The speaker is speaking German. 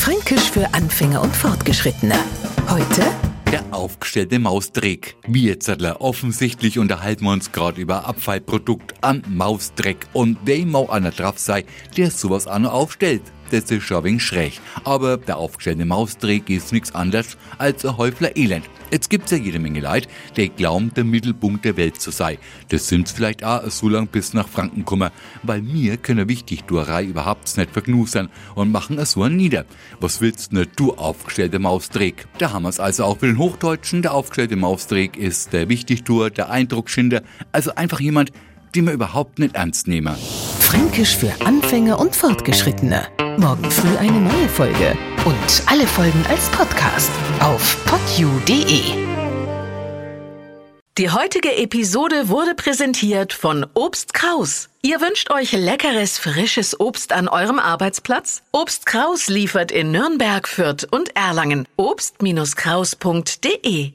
Fränkisch für Anfänger und Fortgeschrittene. Heute der aufgestellte Mausdreck. Wir Zettler, offensichtlich unterhalten wir uns gerade über Abfallprodukt an Mausdreck und wer mau einer drauf sei, der sowas auch noch aufstellt. Das ist schon wenig schräg. Aber der aufgestellte Mausdreck ist nichts anderes als ein Häufler Elend. Jetzt gibt's ja jede Menge Leid, die glauben, der Mittelpunkt der Welt zu sein. Das sind's vielleicht auch so lang bis nach Franken kommen, weil mir können wichtig Durerei überhaupt nicht vergnusern und machen es so nieder. Was willst ne du aufgestellte Mausdreck? Da haben wir's also auch für den Hochdeutschen. Der aufgestellte Mausdreck ist der Wichtigtour, der Eindruckschinder, also einfach jemand, den wir überhaupt nicht ernst nehmen. Fränkisch für Anfänger und Fortgeschrittene. Morgen früh eine neue Folge. Und alle Folgen als Podcast auf podu.de. Die heutige Episode wurde präsentiert von Obst Kraus. Ihr wünscht euch leckeres, frisches Obst an eurem Arbeitsplatz? Obst Kraus liefert in Nürnberg, Fürth und Erlangen. Obst-Kraus.de